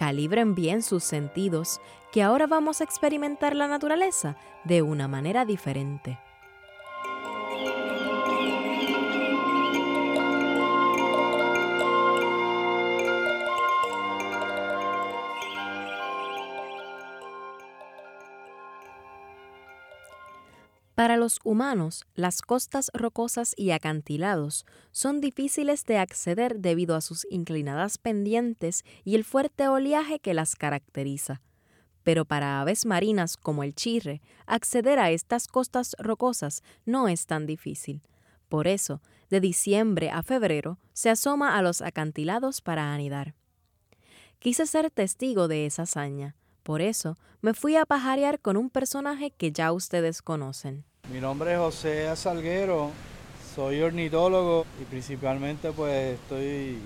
Calibren bien sus sentidos, que ahora vamos a experimentar la naturaleza de una manera diferente. Para los humanos, las costas rocosas y acantilados son difíciles de acceder debido a sus inclinadas pendientes y el fuerte oleaje que las caracteriza. Pero para aves marinas como el chirre, acceder a estas costas rocosas no es tan difícil. Por eso, de diciembre a febrero, se asoma a los acantilados para anidar. Quise ser testigo de esa hazaña. Por eso, me fui a pajarear con un personaje que ya ustedes conocen. Mi nombre es José Salguero, soy ornitólogo y principalmente pues estoy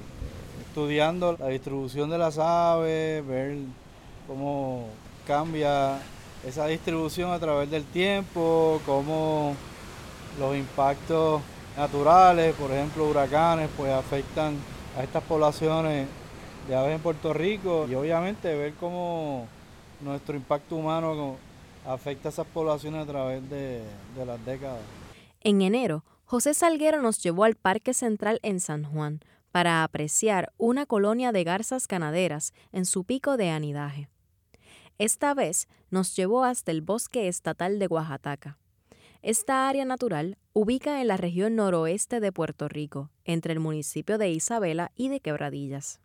estudiando la distribución de las aves, ver cómo cambia esa distribución a través del tiempo, cómo los impactos naturales, por ejemplo huracanes, pues afectan a estas poblaciones de aves en Puerto Rico y obviamente ver cómo nuestro impacto humano afecta a esas poblaciones a través de, las décadas. En enero, José Salguero nos llevó al Parque Central en San Juan para apreciar una colonia de garzas ganaderas en su pico de anidaje. Esta vez nos llevó hasta el bosque estatal de Oaxaca. Esta área natural ubica en la región noroeste de Puerto Rico, entre el municipio de Isabela y de Quebradillas.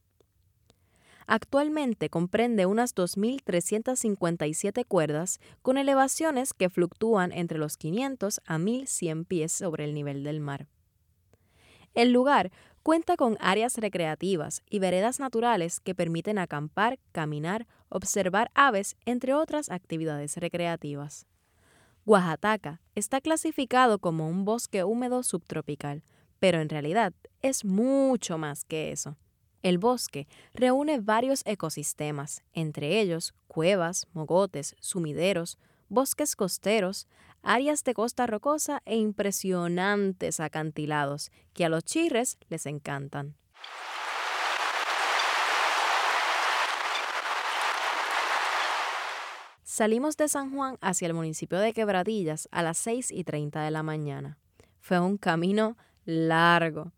Actualmente comprende unas 2.357 cuerdas con elevaciones que fluctúan entre los 500 a 1.100 pies sobre el nivel del mar. El lugar cuenta con áreas recreativas y veredas naturales que permiten acampar, caminar, observar aves, entre otras actividades recreativas. Oaxaca está clasificado como un bosque húmedo subtropical, pero en realidad es mucho más que eso. El bosque reúne varios ecosistemas, entre ellos cuevas, mogotes, sumideros, bosques costeros, áreas de costa rocosa e impresionantes acantilados que a los chirres les encantan. Salimos de San Juan hacia el municipio de Quebradillas a las 6 y 30 de la mañana. Fue un camino largo,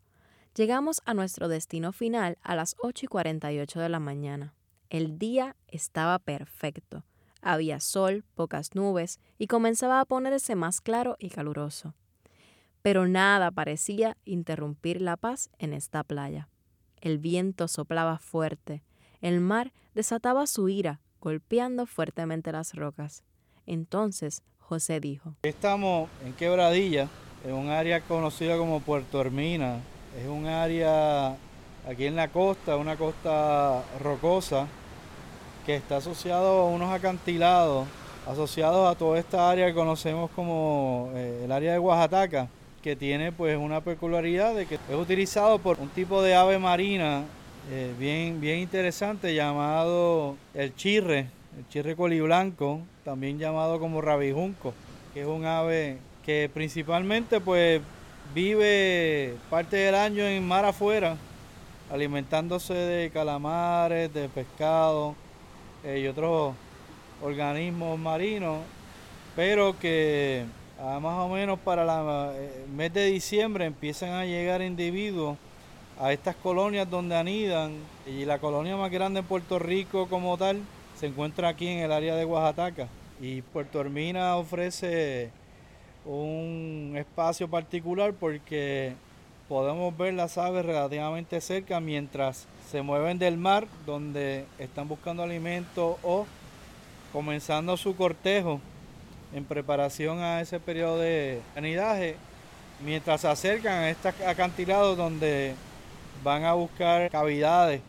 Llegamos a nuestro destino final a las 8 y 48 de la mañana. El día estaba perfecto. Había sol, pocas nubes y comenzaba a ponerse más claro y caluroso. Pero nada parecía interrumpir la paz en esta playa. El viento soplaba fuerte. El mar desataba su ira, golpeando fuertemente las rocas. Entonces José dijo: Estamos en Quebradilla, en un área conocida como Puerto Hermina, es un área aquí en la costa, una costa rocosa, que está asociado a unos acantilados, asociados a toda esta área que conocemos como eh, el área de Oaxaca, que tiene pues una peculiaridad de que es utilizado por un tipo de ave marina eh, bien, bien interesante llamado el chirre, el chirre coliblanco, también llamado como rabijunco, que es un ave que principalmente pues vive parte del año en mar afuera, alimentándose de calamares, de pescado eh, y otros organismos marinos, pero que más o menos para el eh, mes de diciembre empiezan a llegar individuos a estas colonias donde anidan y la colonia más grande en Puerto Rico como tal se encuentra aquí en el área de Oaxaca. Y Puerto Hermina ofrece un espacio particular porque podemos ver las aves relativamente cerca mientras se mueven del mar donde están buscando alimento o comenzando su cortejo en preparación a ese periodo de anidaje, mientras se acercan a estos acantilados donde van a buscar cavidades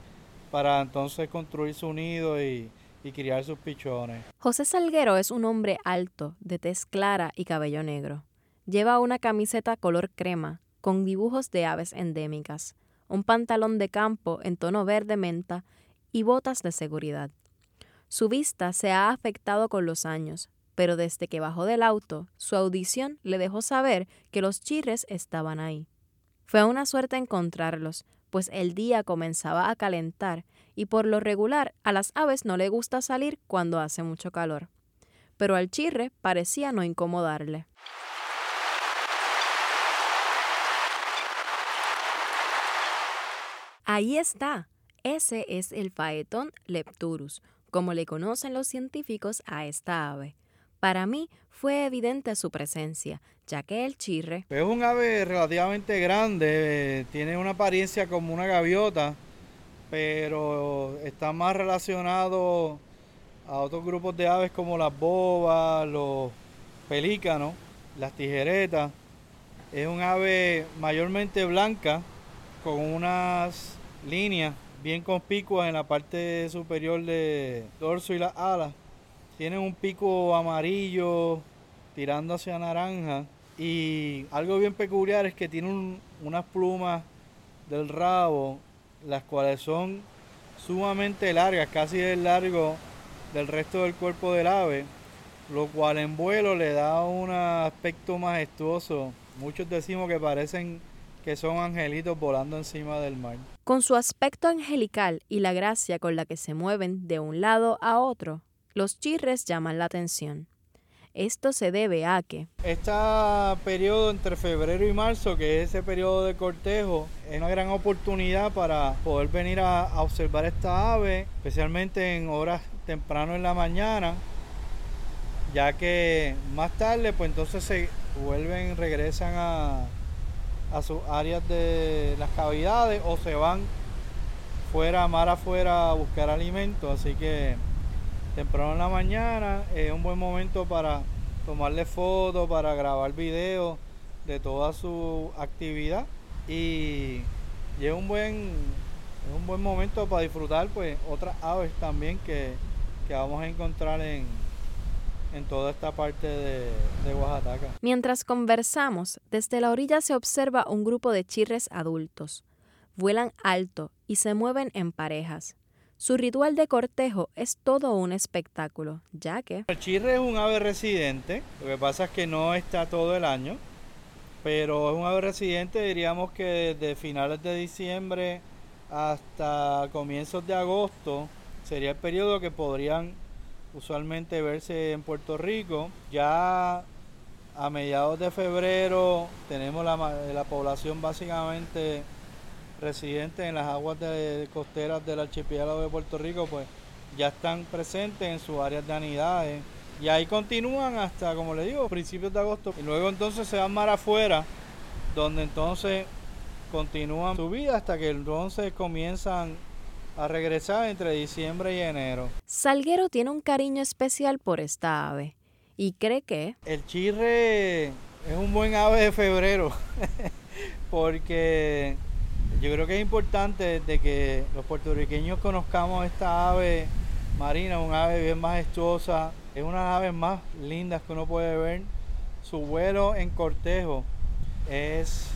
para entonces construir su nido y, y criar sus pichones. José Salguero es un hombre alto, de tez clara y cabello negro. Lleva una camiseta color crema, con dibujos de aves endémicas, un pantalón de campo en tono verde menta y botas de seguridad. Su vista se ha afectado con los años, pero desde que bajó del auto, su audición le dejó saber que los chirres estaban ahí. Fue una suerte encontrarlos, pues el día comenzaba a calentar y por lo regular a las aves no le gusta salir cuando hace mucho calor. Pero al chirre parecía no incomodarle. Ahí está. Ese es el faetón Lepturus, como le conocen los científicos a esta ave. Para mí fue evidente su presencia, ya que el chirre es un ave relativamente grande, tiene una apariencia como una gaviota, pero está más relacionado a otros grupos de aves como las bobas, los pelícanos, las tijeretas. Es un ave mayormente blanca con unas líneas bien conspicuas en la parte superior del dorso y las alas. Tiene un pico amarillo tirando hacia naranja y algo bien peculiar es que tiene unas plumas del rabo, las cuales son sumamente largas, casi del largo del resto del cuerpo del ave, lo cual en vuelo le da un aspecto majestuoso. Muchos decimos que parecen que son angelitos volando encima del mar. Con su aspecto angelical y la gracia con la que se mueven de un lado a otro, los chirres llaman la atención. Esto se debe a que este periodo entre febrero y marzo, que es ese periodo de cortejo, es una gran oportunidad para poder venir a, observar esta ave, especialmente en horas temprano en la mañana, ya que más tarde, pues entonces se vuelven, regresan a, a sus áreas de las cavidades o se van fuera, mar afuera a buscar alimento. Así que temprano en la mañana es un buen momento para tomarle fotos, para grabar videos de toda su actividad y, es un buen es un buen momento para disfrutar pues otras aves también que, que vamos a encontrar en, en toda esta parte de, de, Oaxaca. Mientras conversamos, desde la orilla se observa un grupo de chirres adultos. Vuelan alto y se mueven en parejas. Su ritual de cortejo es todo un espectáculo, ya que... El chirre es un ave residente, lo que pasa es que no está todo el año, pero es un ave residente, diríamos que desde finales de diciembre hasta comienzos de agosto sería el periodo que podrían usualmente verse en Puerto Rico. Ya a mediados de febrero tenemos la, la población básicamente residente en las aguas de, costeras del archipiélago de Puerto Rico, pues ya están presentes en sus áreas de anidaje. Y ahí continúan hasta, como le digo, principios de agosto. Y luego entonces se van mar afuera, donde entonces continúan su vida hasta que entonces comienzan a regresar entre diciembre y enero. Salguero tiene un cariño especial por esta ave y cree que... El chirre es un buen ave de febrero porque yo creo que es importante de que los puertorriqueños conozcamos esta ave marina, un ave bien majestuosa, es una de las aves más lindas que uno puede ver. Su vuelo en cortejo es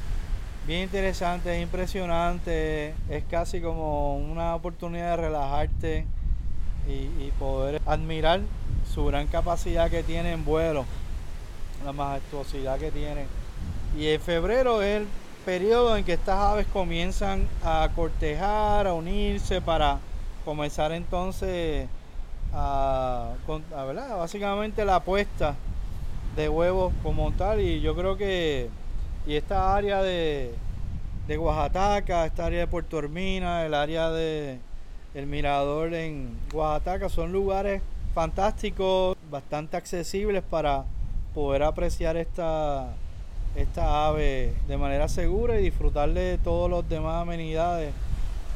bien interesante, es impresionante, es casi como una oportunidad de relajarte y, poder admirar su gran capacidad que tiene en vuelo, la majestuosidad que tiene. Y en febrero es periodo en que estas aves comienzan a cortejar, a unirse para comenzar entonces a, a básicamente la puesta de huevos como tal. Y yo creo que y esta área de, de Oaxaca, esta área de Puerto Hermina, el área de el Mirador en Oaxaca son lugares fantásticos bastante accesibles para poder apreciar esta, esta ave de manera segura y disfrutar de todos los demás amenidades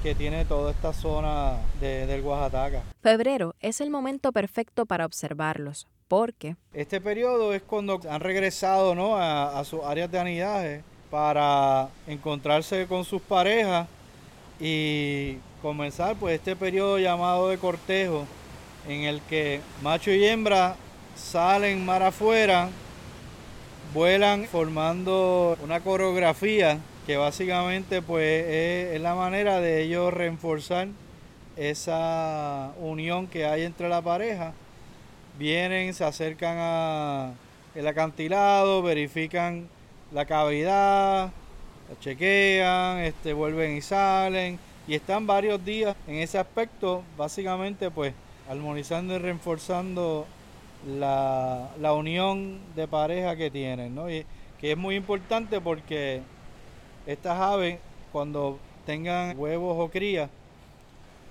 que tiene toda esta zona del Oaxaca. Febrero es el momento perfecto para observarlos, porque... Este periodo es cuando han regresado ¿no? a, a sus áreas de anidaje para encontrarse con sus parejas y comenzar pues este periodo llamado de cortejo en el que macho y hembra salen mar afuera, vuelan formando una coreografía que básicamente pues es, la manera de ellos reforzar esa unión que hay entre la pareja. Vienen, se acercan a el acantilado, verifican la cavidad, la chequean, este, vuelven y salen y están varios días en ese aspecto, básicamente pues armonizando y reforzando la, la unión de pareja que tienen, ¿no? Y que es muy importante porque estas aves cuando tengan huevos o crías,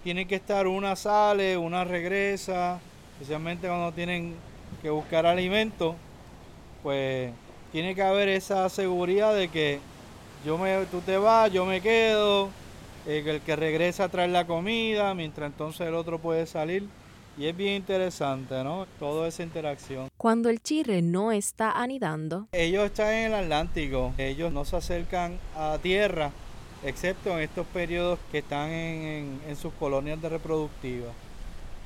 tienen que estar una sale, una regresa, especialmente cuando tienen que buscar alimento, pues tiene que haber esa seguridad de que yo me, tú te vas, yo me quedo, el que regresa a traer la comida, mientras entonces el otro puede salir. Y es bien interesante, ¿no? Toda esa interacción. Cuando el chirre no está anidando. Ellos están en el Atlántico. Ellos no se acercan a tierra, excepto en estos periodos que están en, en sus colonias de reproductivas.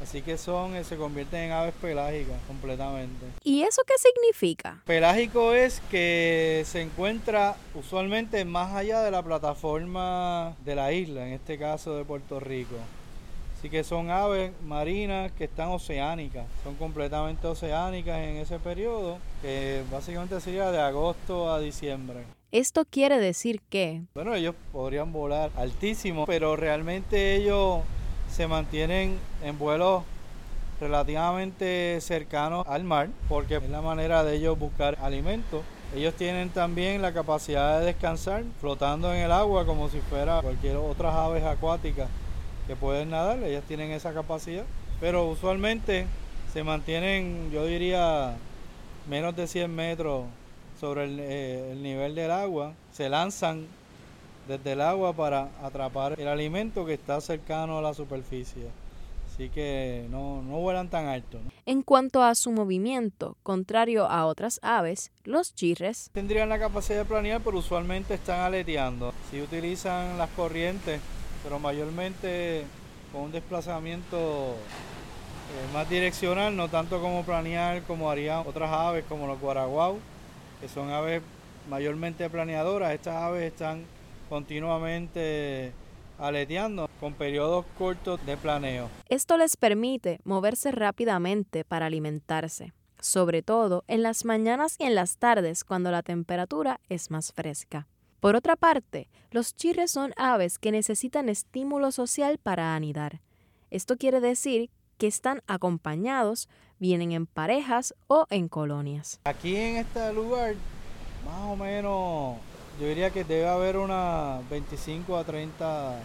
Así que son, eh, se convierten en aves pelágicas completamente. ¿Y eso qué significa? Pelágico es que se encuentra usualmente más allá de la plataforma de la isla, en este caso de Puerto Rico. Así que son aves marinas que están oceánicas, son completamente oceánicas en ese periodo, que básicamente sería de agosto a diciembre. Esto quiere decir que... Bueno, ellos podrían volar altísimo, pero realmente ellos se mantienen en vuelos relativamente cercanos al mar, porque es la manera de ellos buscar alimento. Ellos tienen también la capacidad de descansar flotando en el agua como si fuera cualquier otras aves acuáticas que pueden nadar, ellas tienen esa capacidad, pero usualmente se mantienen, yo diría, menos de 100 metros sobre el, eh, el nivel del agua, se lanzan desde el agua para atrapar el alimento que está cercano a la superficie. Así que no, no vuelan tan alto. En cuanto a su movimiento, contrario a otras aves, los chirres tendrían la capacidad de planear, pero usualmente están aleteando. Si utilizan las corrientes, pero mayormente con un desplazamiento eh, más direccional, no tanto como planear como harían otras aves como los guaraguau, que son aves mayormente planeadoras. Estas aves están continuamente aleteando con periodos cortos de planeo. Esto les permite moverse rápidamente para alimentarse, sobre todo en las mañanas y en las tardes cuando la temperatura es más fresca. Por otra parte, los chirres son aves que necesitan estímulo social para anidar. Esto quiere decir que están acompañados, vienen en parejas o en colonias. Aquí en este lugar, más o menos yo diría que debe haber unas 25 a 30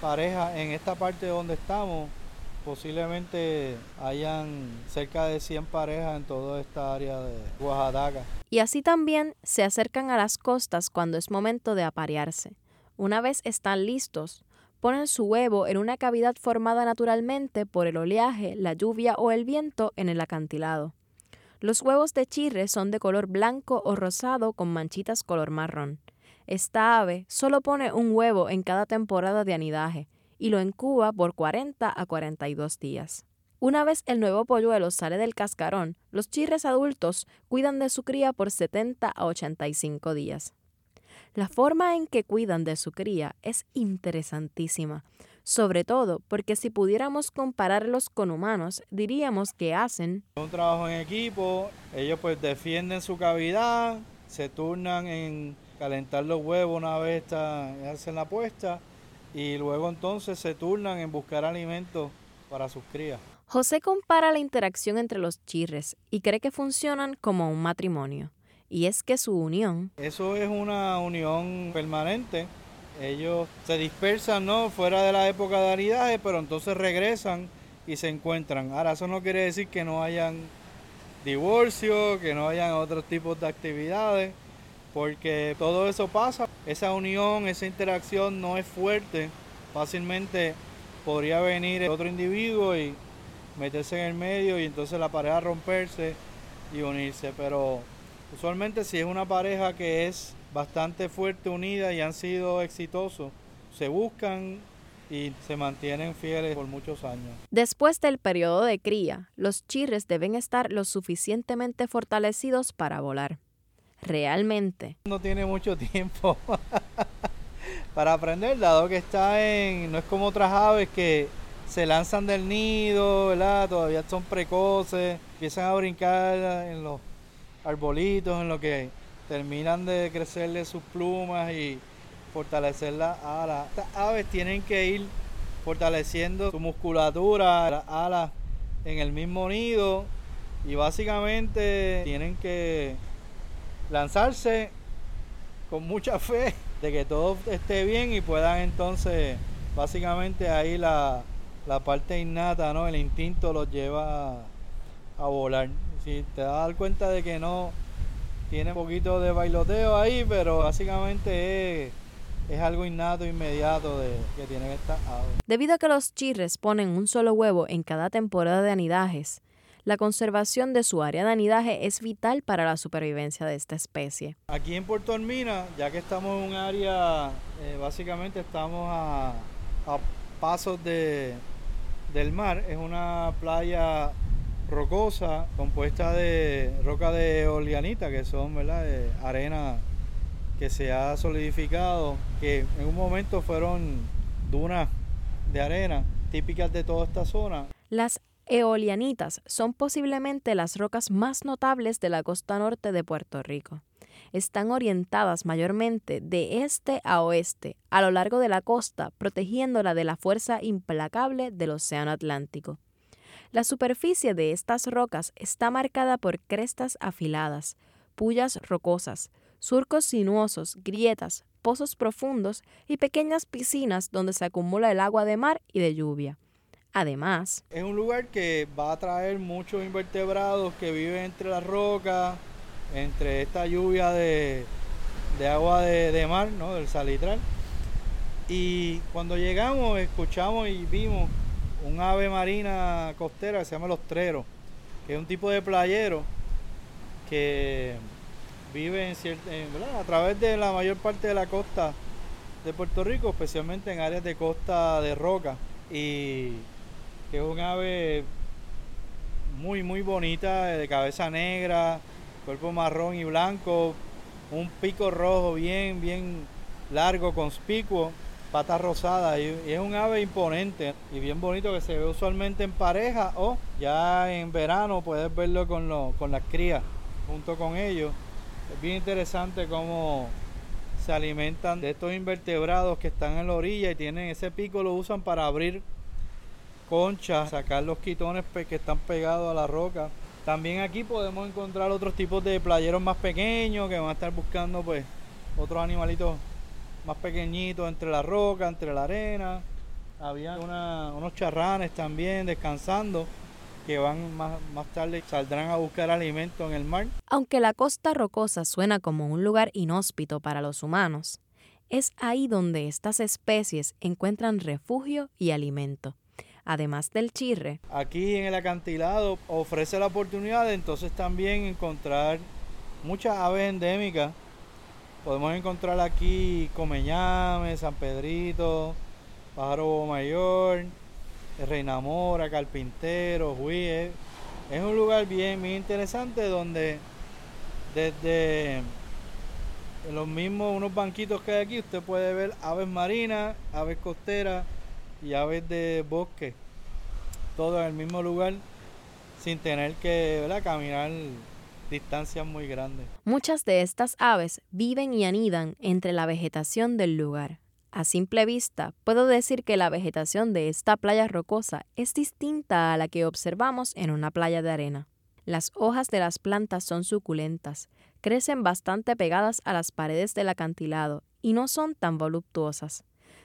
parejas en esta parte donde estamos. Posiblemente hayan cerca de 100 parejas en toda esta área de Oaxaca. Y así también se acercan a las costas cuando es momento de aparearse. Una vez están listos, ponen su huevo en una cavidad formada naturalmente por el oleaje, la lluvia o el viento en el acantilado. Los huevos de chirre son de color blanco o rosado con manchitas color marrón. Esta ave solo pone un huevo en cada temporada de anidaje y lo incuba por 40 a 42 días. Una vez el nuevo polluelo sale del cascarón, los chirres adultos cuidan de su cría por 70 a 85 días. La forma en que cuidan de su cría es interesantísima, sobre todo porque si pudiéramos compararlos con humanos, diríamos que hacen un trabajo en equipo, ellos pues defienden su cavidad, se turnan en calentar los huevos una vez hacen la puesta y luego entonces se turnan en buscar alimentos para sus crías. José compara la interacción entre los chirres y cree que funcionan como un matrimonio. Y es que su unión... Eso es una unión permanente ellos se dispersan ¿no? fuera de la época de anidaje, pero entonces regresan y se encuentran. Ahora, eso no quiere decir que no hayan divorcio, que no hayan otros tipos de actividades, porque todo eso pasa, esa unión, esa interacción no es fuerte, fácilmente podría venir otro individuo y meterse en el medio y entonces la pareja romperse y unirse, pero usualmente si es una pareja que es bastante fuerte, unida y han sido exitosos, se buscan y se mantienen fieles por muchos años. Después del periodo de cría, los chirres deben estar lo suficientemente fortalecidos para volar. Realmente. No tiene mucho tiempo para aprender, dado que está en, no es como otras aves que se lanzan del nido, ¿verdad? Todavía son precoces, empiezan a brincar en los arbolitos, en lo que terminan de crecerle sus plumas y fortalecer las alas. Estas aves tienen que ir fortaleciendo su musculatura, las alas en el mismo nido y básicamente tienen que lanzarse con mucha fe de que todo esté bien y puedan entonces básicamente ahí la, parte innata, ¿no? El instinto los lleva a, volar. Si te das cuenta de que no tiene un poquito de bailoteo ahí, pero básicamente es es algo innato, inmediato de, que tienen estas aves. Debido a que los chirres ponen un solo huevo en cada temporada de anidajes, la conservación de su área de anidaje es vital para la supervivencia de esta especie. Aquí en Puerto Armina, ya que estamos en un área, eh, básicamente estamos a, a pasos de, del mar, es una playa rocosa compuesta de roca de oleanita, que son ¿verdad? Arena que se ha solidificado, que en un momento fueron dunas de arena típicas de toda esta zona. Las eolianitas son posiblemente las rocas más notables de la costa norte de Puerto Rico. Están orientadas mayormente de este a oeste a lo largo de la costa, protegiéndola de la fuerza implacable del Océano Atlántico. La superficie de estas rocas está marcada por crestas afiladas, pullas rocosas, surcos sinuosos, grietas, pozos profundos y pequeñas piscinas donde se acumula el agua de mar y de lluvia. Además, es un lugar que va a atraer muchos invertebrados que viven entre las rocas, entre esta lluvia de, agua de, mar, ¿no? del salitral. Y cuando llegamos, escuchamos y vimos un ave marina costera que se llama los treros, que es un tipo de playero que vive en, a través de la mayor parte de la costa de Puerto Rico, especialmente en áreas de costa de roca. Y que es un ave muy, muy bonita, de cabeza negra, cuerpo marrón y blanco, un pico rojo bien, bien largo, conspicuo, patas rosadas. Y, es un ave imponente y bien bonito que se ve usualmente en pareja o ya en verano puedes verlo con, con las crías junto con ellos. Es bien interesante cómo se alimentan de estos invertebrados que están en la orilla y tienen ese pico, lo usan para abrir conchas, sacar los quitones que están pegados a la roca. También aquí podemos encontrar otros tipos de playeros más pequeños que van a estar buscando pues otros animalitos más pequeñitos entre la roca, entre la arena. Había unos charranes también descansando que van más, más tarde saldrán a buscar alimento en el mar. Aunque la costa rocosa suena como un lugar inhóspito para los humanos, es ahí donde estas especies encuentran refugio y alimento. Además del chirre. Aquí en el acantilado ofrece la oportunidad de entonces también encontrar muchas aves endémicas. Podemos encontrar aquí comeñame, San Pedrito, pájaro mayor, Reina Mora, Carpintero, Juiz. Es un lugar bien, bien interesante donde desde los mismos, unos banquitos que hay aquí, usted puede ver aves marinas, aves costeras y aves de bosque. Todo en el mismo lugar sin tener que caminar distancias muy grandes. Muchas de estas aves viven y anidan entre la vegetación del lugar. A simple vista, puedo decir que la vegetación de esta playa rocosa es distinta a la que observamos en una playa de arena. Las hojas de las plantas son suculentas, crecen bastante pegadas a las paredes del acantilado y no son tan voluptuosas.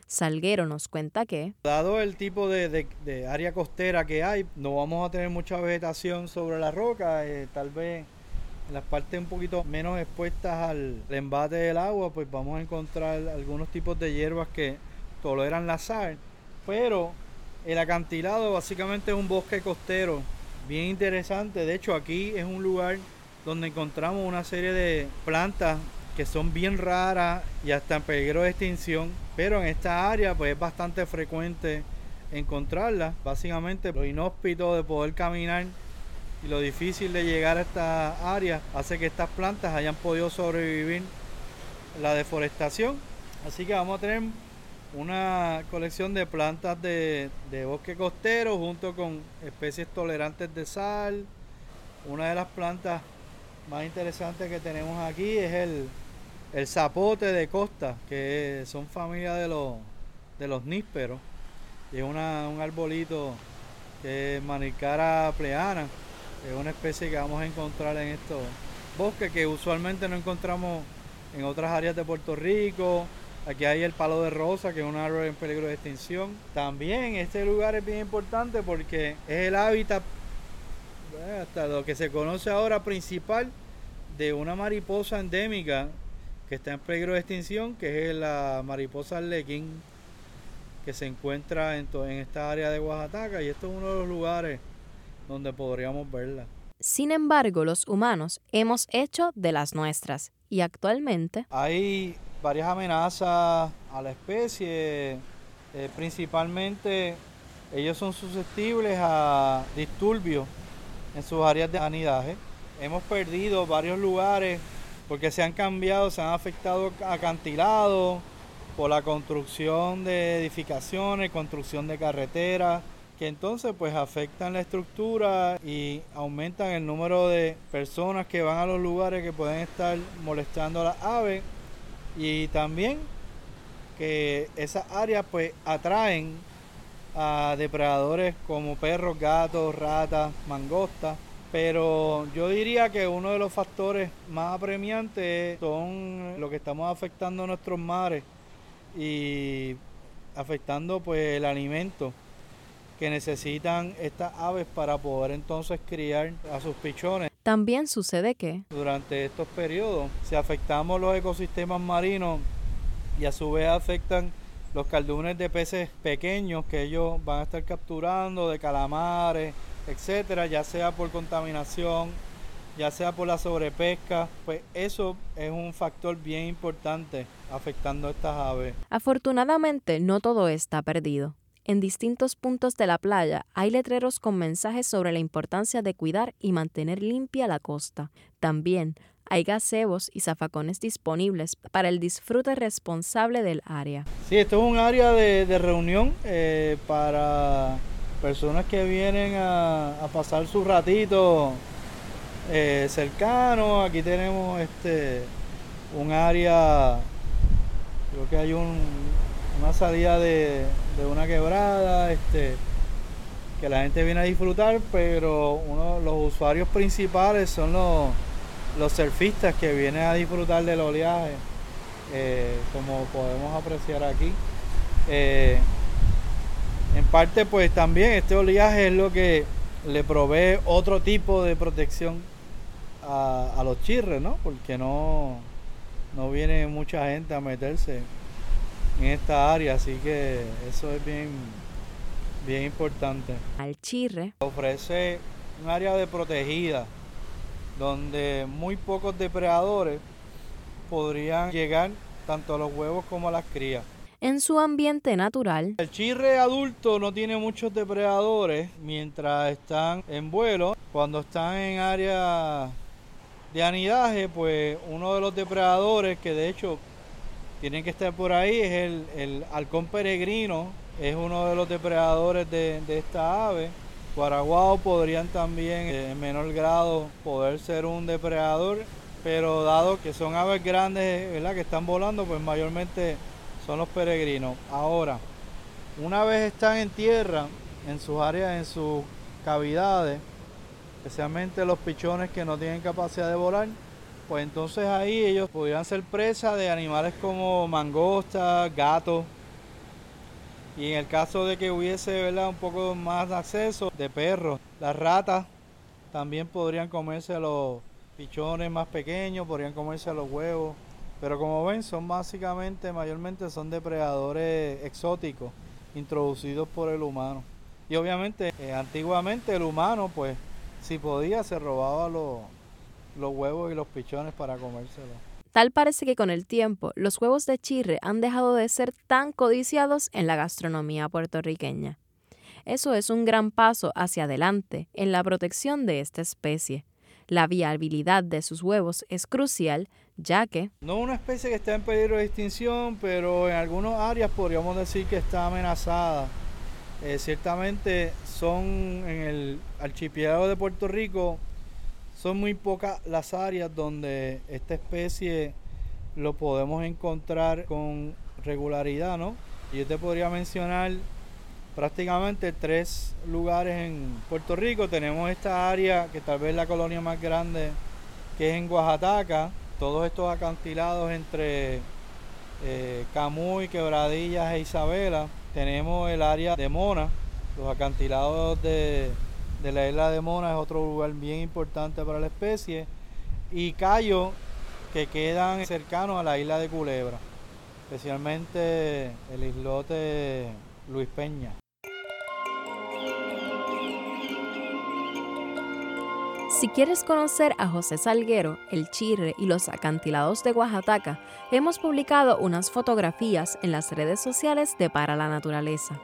Salguero nos cuenta que, dado el tipo de, área costera que hay, no vamos a tener mucha vegetación sobre la roca, eh, tal vez en las partes un poquito menos expuestas al embate del agua, pues vamos a encontrar algunos tipos de hierbas que toleran la sal, pero el acantilado básicamente es un bosque costero bien interesante, de hecho aquí es un lugar donde encontramos una serie de plantas que son bien raras y hasta en peligro de extinción, pero en esta área pues es bastante frecuente encontrarlas. Básicamente lo inhóspito de poder caminar y lo difícil de llegar a esta área hace que estas plantas hayan podido sobrevivir la deforestación. Así que vamos a tener una colección de plantas de bosque costero junto con especies tolerantes de sal. Una de las plantas más interesantes que tenemos aquí es el, el zapote de costa, que son familia de los, de los nísperos. Y es una, un arbolito que es Manicara pleana, es una especie que vamos a encontrar en estos bosques que usualmente no encontramos en otras áreas de Puerto Rico. Aquí hay el palo de rosa, que es un árbol en peligro de extinción. También este lugar es bien importante porque es el hábitat, eh, hasta lo que se conoce ahora principal, de una mariposa endémica que está en peligro de extinción, que es la mariposa arlequín, que se encuentra en, en esta área de Oaxaca y esto es uno de los lugares donde podríamos verla. Sin embargo, los humanos hemos hecho de las nuestras y actualmente hay varias amenazas a la especie, eh, principalmente ellos son susceptibles a disturbios en sus áreas de anidaje. Hemos perdido varios lugares porque se han cambiado, se han afectado acantilados por la construcción de edificaciones, construcción de carreteras, que entonces pues afectan la estructura y aumentan el número de personas que van a los lugares que pueden estar molestando a las aves. Y también que esas áreas pues atraen a depredadores como perros, gatos, ratas, mangostas pero yo diría que uno de los factores más apremiantes son lo que estamos afectando a nuestros mares y afectando pues el alimento que necesitan estas aves para poder entonces criar a sus pichones. También sucede que durante estos periodos, si afectamos los ecosistemas marinos y a su vez afectan los caldunes de peces pequeños que ellos van a estar capturando, de calamares, etcétera, ya sea por contaminación, ya sea por la sobrepesca, pues eso es un factor bien importante afectando a estas aves. Afortunadamente, no todo está perdido. En distintos puntos de la playa hay letreros con mensajes sobre la importancia de cuidar y mantener limpia la costa. También hay gazebos y zafacones disponibles para el disfrute responsable del área. Sí, esto es un área de, reunión eh, para personas que vienen a, pasar su ratito eh, cercano. Aquí tenemos este un área, creo que hay un, una salida de, una quebrada, este, que la gente viene a disfrutar, pero uno de los usuarios principales son los, los surfistas que vienen a disfrutar del oleaje, eh, como podemos apreciar aquí. Eh, en parte pues también este oleaje es lo que le provee otro tipo de protección a, los chirres, ¿no? Porque no, no viene mucha gente a meterse en esta área, así que eso es bien, bien importante. Al chirre. Ofrece un área de protegida donde muy pocos depredadores podrían llegar tanto a los huevos como a las crías en su ambiente natural. El chirre adulto no tiene muchos depredadores mientras están en vuelo. Cuando están en área de anidaje, pues uno de los depredadores que de hecho tienen que estar por ahí es el, halcón peregrino, es uno de los depredadores de, esta ave. Guaraguao podrían también en menor grado poder ser un depredador, pero dado que son aves grandes, ¿verdad? que están volando, pues mayormente son los peregrinos. Ahora, una vez están en tierra, en sus áreas, en sus cavidades, especialmente los pichones que no tienen capacidad de volar, pues entonces ahí ellos podrían ser presa de animales como mangostas, gatos, Y en el caso de que hubiese ¿verdad? un poco más de acceso de perros, las ratas también podrían comerse los pichones más pequeños, podrían comerse los huevos. Pero como ven, son básicamente, mayormente son depredadores exóticos introducidos por el humano. Y obviamente, eh, antiguamente el humano, pues, si podía, se robaba los, los huevos y los pichones para comérselos. Tal parece que con el tiempo los huevos de chirre han dejado de ser tan codiciados en la gastronomía puertorriqueña. Eso es un gran paso hacia adelante en la protección de esta especie. La viabilidad de sus huevos es crucial, ya que... No una especie que está en peligro de extinción, pero en algunas áreas podríamos decir que está amenazada. Eh, ciertamente son en el archipiélago de Puerto Rico, son muy pocas las áreas donde esta especie lo podemos encontrar con regularidad, ¿no? Yo te podría mencionar prácticamente tres lugares en Puerto Rico. Tenemos esta área que tal vez es la colonia más grande, que es en Oaxaca. Todos estos acantilados entre eh, Camuy, Quebradillas e Isabela. Tenemos el área de Mona, los acantilados de, de la isla de Mona es otro lugar bien importante para la especie. Y Cayo, que quedan cercanos a la isla de Culebra, especialmente el islote Luis Peña. Si quieres conocer a José Salguero, el Chirre y los acantilados de Oaxaca, hemos publicado unas fotografías en las redes sociales de Para la Naturaleza.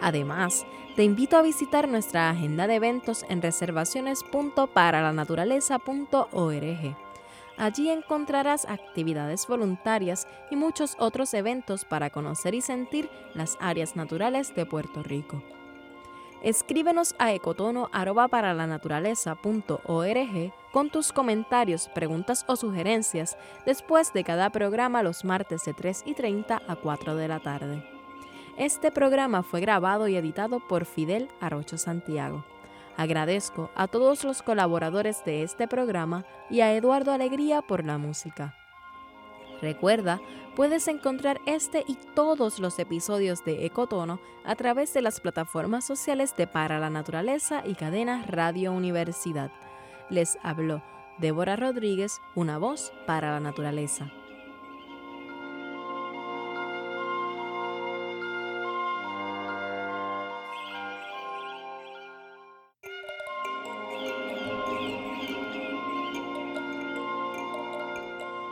Además, te invito a visitar nuestra agenda de eventos en reservaciones.paralanaturaleza.org. Allí encontrarás actividades voluntarias y muchos otros eventos para conocer y sentir las áreas naturales de Puerto Rico. Escríbenos a ecotono@paralanaturaleza.org con tus comentarios, preguntas o sugerencias después de cada programa los martes de 3 y 30 a 4 de la tarde. Este programa fue grabado y editado por Fidel Arocho Santiago. Agradezco a todos los colaboradores de este programa y a Eduardo Alegría por la música. Recuerda, puedes encontrar este y todos los episodios de Ecotono a través de las plataformas sociales de Para la Naturaleza y Cadena Radio Universidad. Les habló Débora Rodríguez, una voz para la naturaleza.